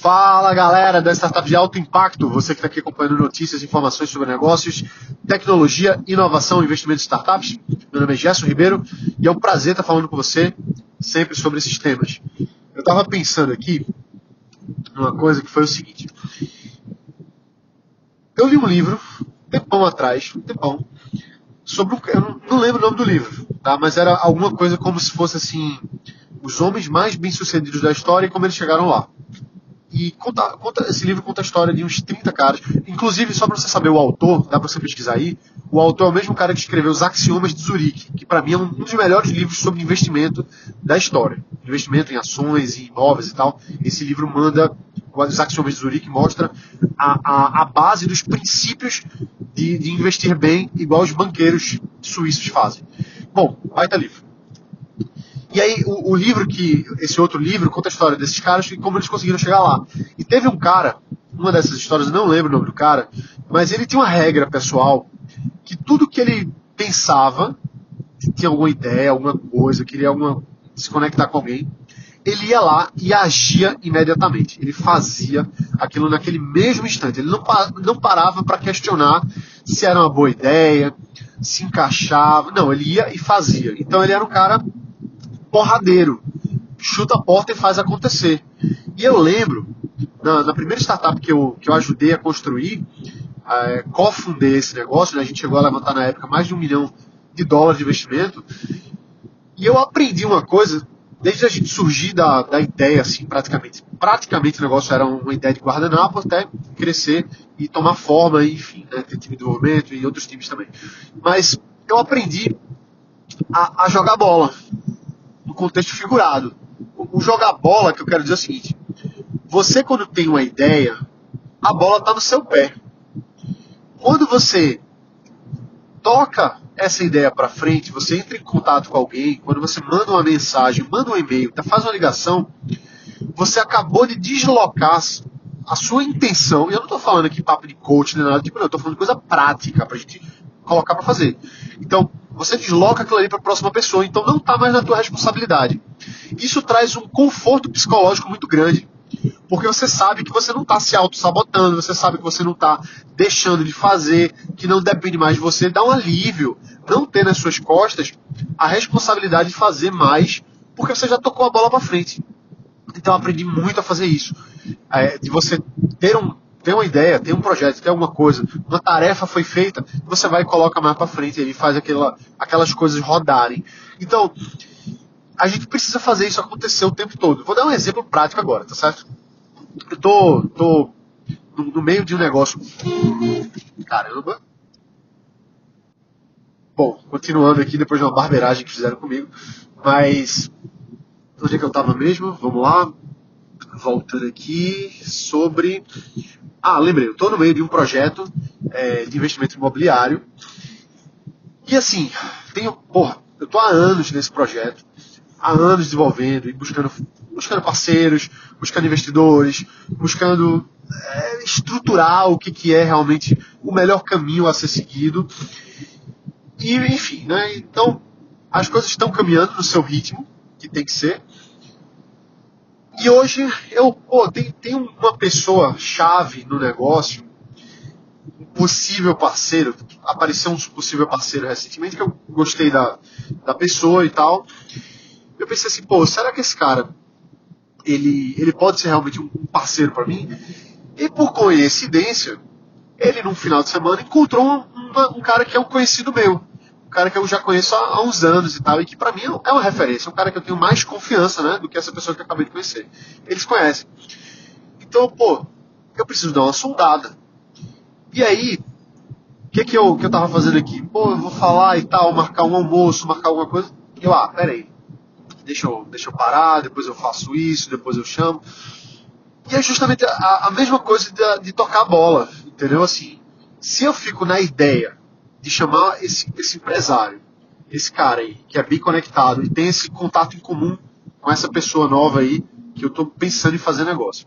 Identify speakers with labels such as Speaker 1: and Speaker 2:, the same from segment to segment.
Speaker 1: Fala galera da Startup de Alto Impacto, você que está aqui acompanhando notícias, informações sobre negócios, tecnologia, inovação investimento em startups. Meu nome é Gerson Ribeiro e é um prazer estar falando com você sempre sobre esses temas. Eu estava pensando aqui numa coisa que foi o seguinte. Eu li um livro, tempão atrás, tempão, sobre um, eu não lembro o nome do livro, tá? mas era alguma coisa como se fosse assim, os homens mais bem-sucedidos da história e como eles chegaram lá. E conta, conta, esse livro conta a história de uns 30 caras. Inclusive, só para você saber o autor, dá para você pesquisar aí. O autor é o mesmo cara que escreveu Os Axiomas de Zurique, que para mim é um dos melhores livros sobre investimento da história. Investimento em ações e imóveis e tal. Esse livro manda, os Axiomas de Zurique mostra a, a, a base dos princípios de, de investir bem, igual os banqueiros suíços fazem. Bom, baita livro. E aí, o, o, livro que. Esse outro livro conta a história desses caras e como eles conseguiram chegar lá. E teve um cara, uma dessas histórias, eu não lembro o nome do cara, mas ele tinha uma regra pessoal que tudo que ele pensava, tinha alguma ideia, alguma coisa, queria alguma, se conectar com alguém, ele ia lá e agia imediatamente. Ele fazia aquilo naquele mesmo instante. Ele não, não parava para questionar se era uma boa ideia, se encaixava. Não, ele ia e fazia. Então ele era um cara porradeiro. Chuta a porta e faz acontecer. E eu lembro, na, na primeira startup que eu, que eu ajudei a construir, é, cofundei esse negócio, né, a gente chegou a levantar na época mais de um milhão de dólares de investimento, e eu aprendi uma coisa, desde a gente surgir da, da ideia, assim, praticamente. Praticamente o negócio era uma ideia de guardanapo até crescer e tomar forma, enfim, né, ter time de desenvolvimento e outros times também. Mas eu aprendi a, a jogar bola contexto figurado. O, jogar bola, que eu quero dizer é o seguinte: você, quando tem uma ideia, a bola está no seu pé. Quando você toca essa ideia para frente, você entra em contato com alguém, quando você manda uma mensagem, manda um e-mail, tá, faz uma ligação, você acabou de deslocar a sua intenção. E eu não estou falando aqui papo de coach nem nada, tipo, eu estou falando de coisa prática para a gente colocar para fazer. Então, você desloca aquilo ali para a próxima pessoa, então não está mais na tua responsabilidade. Isso traz um conforto psicológico muito grande, porque você sabe que você não está se auto-sabotando, você sabe que você não está deixando de fazer, que não depende mais de você, dá um alívio não ter nas suas costas a responsabilidade de fazer mais, porque você já tocou a bola para frente. Então aprendi muito a fazer isso. É, de você ter um, tem uma ideia, tem um projeto, tem alguma coisa, uma tarefa foi feita, você vai e coloca mais para frente e faz aquela, aquelas coisas rodarem. Então, a gente precisa fazer isso acontecer o tempo todo. Vou dar um exemplo prático agora, tá certo? Eu tô, tô no, no meio de um negócio. Caramba! Bom, continuando aqui depois de uma barbeiragem que fizeram comigo, mas onde é que eu estava mesmo? Vamos lá. Voltando aqui sobre ah, lembrei, eu estou no meio de um projeto é, de investimento imobiliário. E assim, tenho, porra, eu estou há anos nesse projeto, há anos desenvolvendo e buscando, buscando parceiros, buscando investidores, buscando é, estruturar o que, que é realmente o melhor caminho a ser seguido. E, enfim, né? Então, as coisas estão caminhando no seu ritmo, que tem que ser. E hoje eu, pô, tem, tem uma pessoa chave no negócio, um possível parceiro, apareceu um possível parceiro recentemente que eu gostei da, da pessoa e tal. Eu pensei assim, pô, será que esse cara ele, ele pode ser realmente um parceiro para mim? E por coincidência, ele num final de semana encontrou um, um, um cara que é um conhecido meu um cara que eu já conheço há, há uns anos e tal, e que para mim é uma referência, é um cara que eu tenho mais confiança, né, do que essa pessoa que eu acabei de conhecer. Eles conhecem. Então, pô, eu preciso dar uma sondada. E aí, o que que eu, que eu tava fazendo aqui? Pô, eu vou falar e tal, marcar um almoço, marcar alguma coisa. E eu, ah, peraí, deixa eu, deixa eu parar, depois eu faço isso, depois eu chamo. E é justamente a, a mesma coisa de, de tocar a bola, entendeu? Assim, se eu fico na ideia de chamar esse, esse empresário, esse cara aí, que é bem conectado e tem esse contato em comum com essa pessoa nova aí, que eu estou pensando em fazer negócio.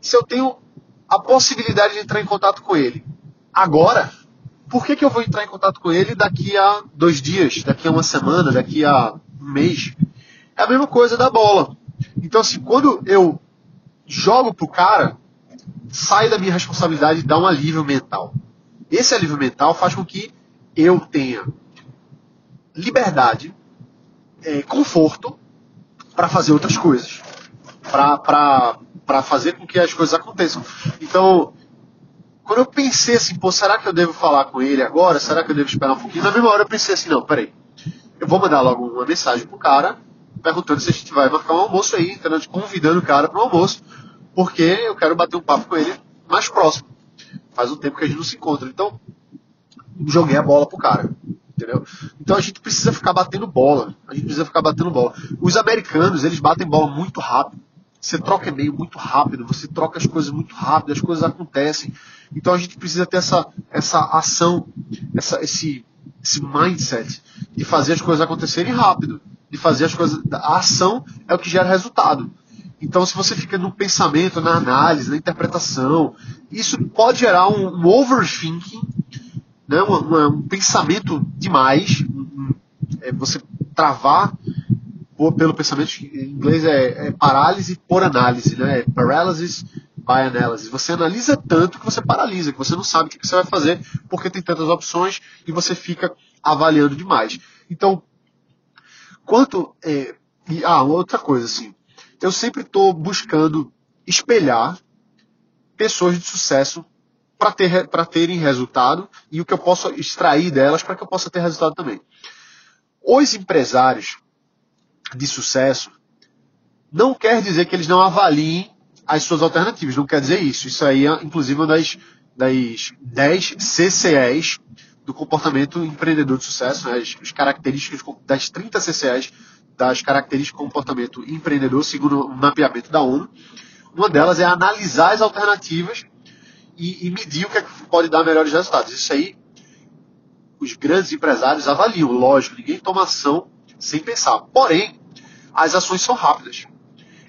Speaker 1: Se eu tenho a possibilidade de entrar em contato com ele agora, por que, que eu vou entrar em contato com ele daqui a dois dias, daqui a uma semana, daqui a um mês? É a mesma coisa da bola. Então, assim, quando eu jogo pro cara, sai da minha responsabilidade e dá um alívio mental. Esse alívio mental faz com que eu tenha liberdade, é, conforto para fazer outras coisas, para fazer com que as coisas aconteçam. Então, quando eu pensei assim, pô, será que eu devo falar com ele agora? Será que eu devo esperar um pouquinho? Na mesma hora eu pensei assim, não, peraí, eu vou mandar logo uma mensagem pro cara, perguntando se a gente vai marcar um almoço aí? Convidando o cara para um almoço, porque eu quero bater um papo com ele mais próximo. Faz um tempo que a gente não se encontra. Então, joguei a bola pro cara. Entendeu? Então a gente precisa ficar batendo bola. A gente precisa ficar batendo bola. Os americanos, eles batem bola muito rápido. Você troca e-mail muito rápido, você troca as coisas muito rápido, as coisas acontecem. Então a gente precisa ter essa, essa ação, essa, esse, esse mindset de fazer as coisas acontecerem rápido. De fazer as coisas. A ação é o que gera resultado. Então, se você fica no pensamento, na análise, na interpretação, isso pode gerar um, um overthinking né, um, um pensamento demais, um, é você travar por, pelo pensamento, em inglês é, é, parálise por análise, né, é paralysis by analysis. Você analisa tanto que você paralisa, que você não sabe o que você vai fazer porque tem tantas opções e você fica avaliando demais. Então, quanto. É, e, ah, outra coisa, assim. Eu sempre estou buscando espelhar pessoas de sucesso para ter, terem resultado e o que eu posso extrair delas para que eu possa ter resultado também. Os empresários de sucesso não quer dizer que eles não avaliem as suas alternativas, não quer dizer isso. Isso aí é, inclusive, uma das, das 10 CCEs do comportamento empreendedor de sucesso, né? as, as características das 30 CCEs das características do comportamento empreendedor, segundo o mapeamento da ONU. Uma delas é analisar as alternativas e, e medir o que, é que pode dar melhores resultados. Isso aí, os grandes empresários avaliam, lógico, ninguém toma ação sem pensar. Porém, as ações são rápidas.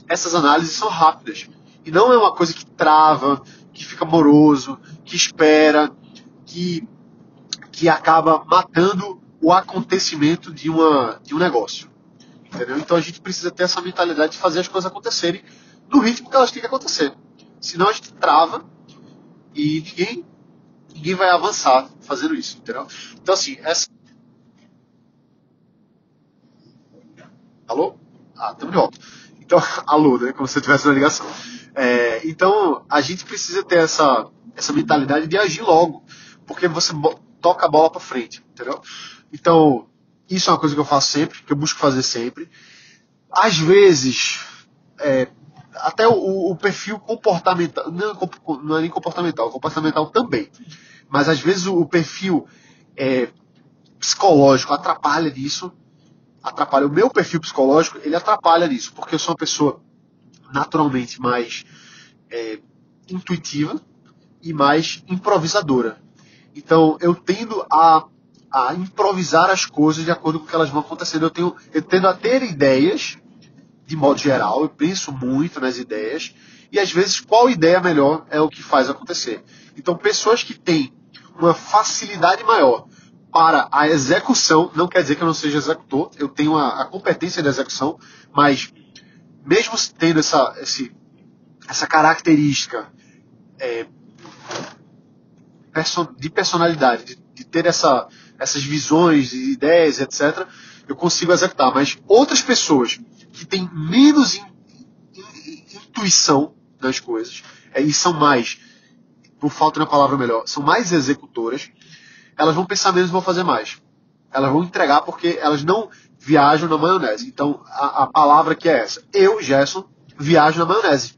Speaker 1: Essas análises são rápidas. E não é uma coisa que trava, que fica moroso, que espera, que, que acaba matando o acontecimento de, uma, de um negócio. Entendeu? Então a gente precisa ter essa mentalidade de fazer as coisas acontecerem no ritmo que elas têm que acontecer. Senão a gente trava e ninguém, ninguém vai avançar fazendo isso, entendeu? Então, assim, essa. Alô? Ah, estamos de volta. Então, alô, né? Como se você tivesse uma ligação. É, então, a gente precisa ter essa, essa mentalidade de agir logo, porque você toca a bola para frente, entendeu? Então, isso é uma coisa que eu faço sempre, que eu busco fazer sempre. Às vezes, é, até o, o, perfil comportamental, não, é não é nem comportamental, comportamental também. Mas às vezes o, o perfil é, psicológico atrapalha nisso, atrapalha. O meu perfil psicológico, ele atrapalha nisso, porque eu sou uma pessoa naturalmente mais é, intuitiva e mais improvisadora. Então eu tendo a, a improvisar as coisas de acordo com o que elas vão acontecendo. Eu, tenho, eu tendo a ter ideias de modo geral, eu penso muito nas ideias e às vezes qual ideia melhor é o que faz acontecer. Então, pessoas que têm uma facilidade maior para a execução, não quer dizer que eu não seja executor, eu tenho a, a competência de execução, mas mesmo tendo essa, esse, essa característica é, de personalidade, de, de ter essa, essas visões, ideias, etc., eu consigo executar. Mas outras pessoas que têm menos in, in, intuição das coisas é, e são mais, por falta de uma palavra melhor, são mais executoras, elas vão pensar menos e vão fazer mais. Elas vão entregar porque elas não viajam na maionese. Então, a, a palavra que é essa. Eu, Gerson, viajo na maionese.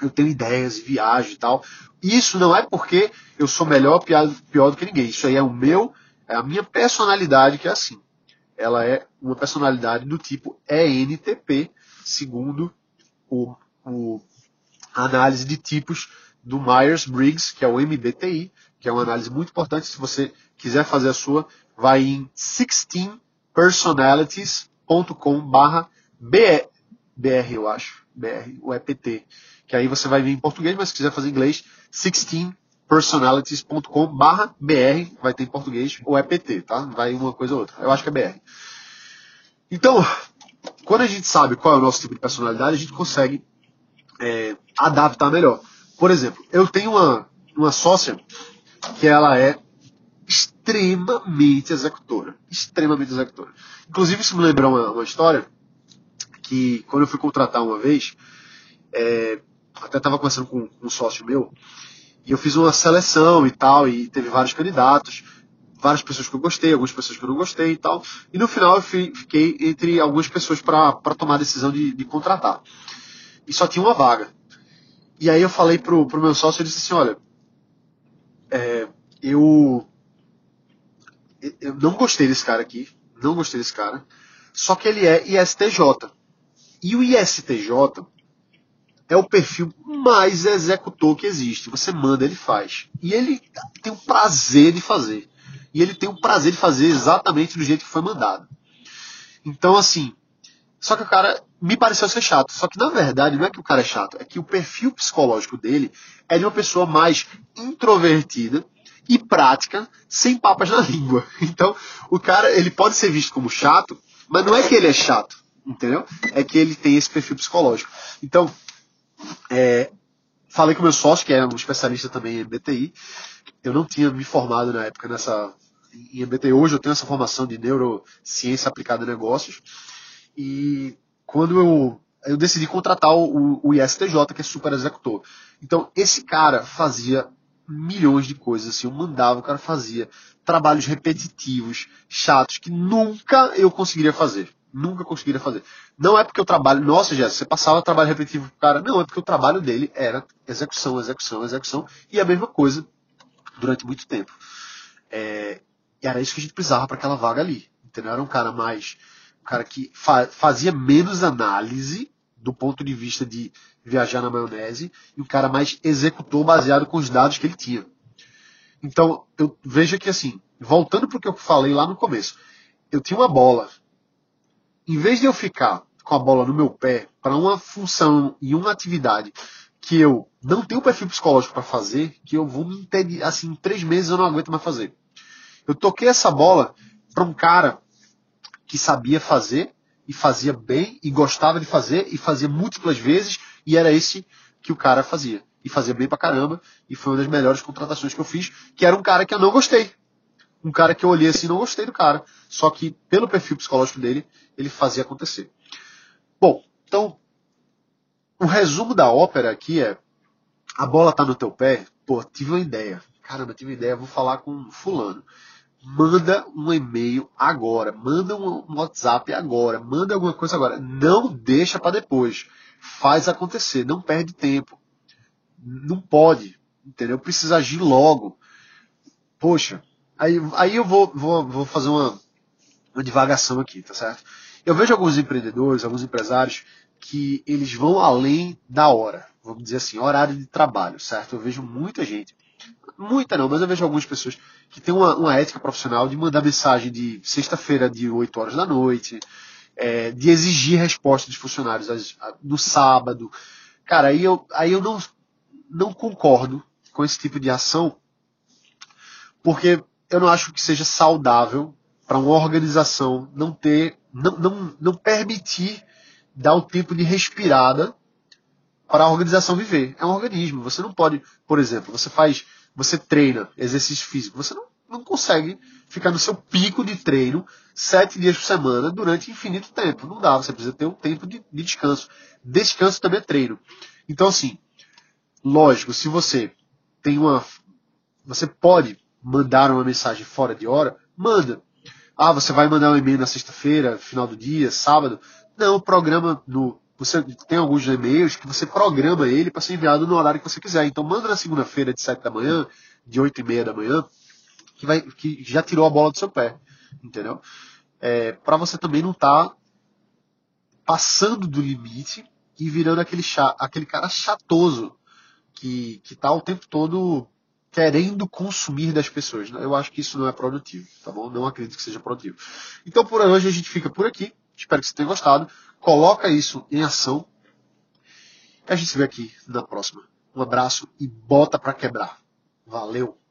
Speaker 1: Eu tenho ideias, viajo e tal. Isso não é porque eu sou melhor, pior, pior do que ninguém. Isso aí é o meu, é a minha personalidade que é assim ela é uma personalidade do tipo ENTP, segundo o, o a análise de tipos do Myers-Briggs, que é o MBTI, que é uma análise muito importante. Se você quiser fazer a sua, vai em 16personalities.com barra BR, eu acho, BR, o EPT, que aí você vai vir em português, mas se quiser fazer em inglês, 16 personalities.com barra BR, vai ter em português, ou EPT, tá? Vai uma coisa ou outra. Eu acho que é BR. Então, quando a gente sabe qual é o nosso tipo de personalidade, a gente consegue é, adaptar melhor. Por exemplo, eu tenho uma, uma sócia que ela é extremamente executora. Extremamente executora. Inclusive, isso me lembrou uma, uma história que quando eu fui contratar uma vez, é, até estava conversando com um sócio meu, e eu fiz uma seleção e tal, e teve vários candidatos, várias pessoas que eu gostei, algumas pessoas que eu não gostei e tal. E no final eu fui, fiquei entre algumas pessoas para tomar a decisão de, de, contratar. E só tinha uma vaga. E aí eu falei pro, pro meu sócio, ele disse assim, olha, é, eu, eu não gostei desse cara aqui, não gostei desse cara, só que ele é ISTJ. E o ISTJ é o perfil mais executor que existe. Você manda, ele faz. E ele tem o prazer de fazer. E ele tem o prazer de fazer exatamente do jeito que foi mandado. Então, assim. Só que o cara me pareceu ser chato. Só que na verdade não é que o cara é chato, é que o perfil psicológico dele é de uma pessoa mais introvertida e prática, sem papas na língua. Então, o cara, ele pode ser visto como chato, mas não é que ele é chato, entendeu? É que ele tem esse perfil psicológico. Então, é, falei com meu sócio, que é um especialista também em MBTI. Eu não tinha me formado na época nessa em MBTI. Hoje eu tenho essa formação de neurociência aplicada a negócios. E quando eu, eu decidi contratar o, o ISTJ, que é super executor. Então, esse cara fazia milhões de coisas, assim, eu mandava, o cara fazia trabalhos repetitivos, chatos, que nunca eu conseguiria fazer nunca conseguiria fazer. Não é porque o trabalho, nossa, Jéssica, você passava trabalho repetitivo pro cara, não, é porque o trabalho dele era execução, execução, execução, e a mesma coisa durante muito tempo. É, e era isso que a gente precisava para aquela vaga ali. Entendeu? Era um cara mais. Um cara que fa fazia menos análise do ponto de vista de viajar na maionese, e um cara mais executor baseado com os dados que ele tinha. Então, eu vejo que assim, voltando para o que eu falei lá no começo, eu tinha uma bola em vez de eu ficar com a bola no meu pé para uma função e uma atividade que eu não tenho perfil psicológico para fazer, que eu vou me entender, assim, em três meses eu não aguento mais fazer. Eu toquei essa bola para um cara que sabia fazer e fazia bem e gostava de fazer e fazia múltiplas vezes e era esse que o cara fazia. E fazia bem pra caramba e foi uma das melhores contratações que eu fiz, que era um cara que eu não gostei um cara que eu olhei assim não gostei do cara. Só que pelo perfil psicológico dele, ele fazia acontecer. Bom, então o resumo da ópera aqui é a bola tá no teu pé, pô, tive uma ideia. Caramba, tive uma ideia, vou falar com fulano. Manda um e-mail agora, manda um WhatsApp agora, manda alguma coisa agora. Não deixa para depois. Faz acontecer, não perde tempo. Não pode, entendeu? Precisa agir logo. Poxa, Aí, aí eu vou, vou, vou fazer uma, uma divagação aqui, tá certo? Eu vejo alguns empreendedores, alguns empresários que eles vão além da hora, vamos dizer assim, horário de trabalho, certo? Eu vejo muita gente, muita não, mas eu vejo algumas pessoas que têm uma, uma ética profissional de mandar mensagem de sexta-feira de 8 horas da noite, é, de exigir resposta dos funcionários no sábado. Cara, aí eu, aí eu não, não concordo com esse tipo de ação, porque eu não acho que seja saudável para uma organização não ter, não, não, não permitir dar o tempo de respirada para a organização viver. É um organismo. Você não pode, por exemplo, você faz, você treina exercício físico, você não, não consegue ficar no seu pico de treino sete dias por semana durante infinito tempo. Não dá. Você precisa ter um tempo de, de descanso. Descanso também é treino. Então, assim, lógico, se você tem uma, você pode mandar uma mensagem fora de hora, manda. Ah, você vai mandar um e-mail na sexta-feira, final do dia, sábado? Não, programa no. Você tem alguns e-mails que você programa ele para ser enviado no horário que você quiser. Então manda na segunda-feira de 7 da manhã, de 8 e meia da manhã, que, vai, que já tirou a bola do seu pé. Entendeu? É, para você também não estar tá passando do limite e virando aquele, aquele cara chatoso que, que tá o tempo todo querendo consumir das pessoas. Eu acho que isso não é produtivo, tá bom? Não acredito que seja produtivo. Então por hoje a gente fica por aqui. Espero que você tenha gostado. Coloca isso em ação. A gente se vê aqui na próxima. Um abraço e bota para quebrar. Valeu!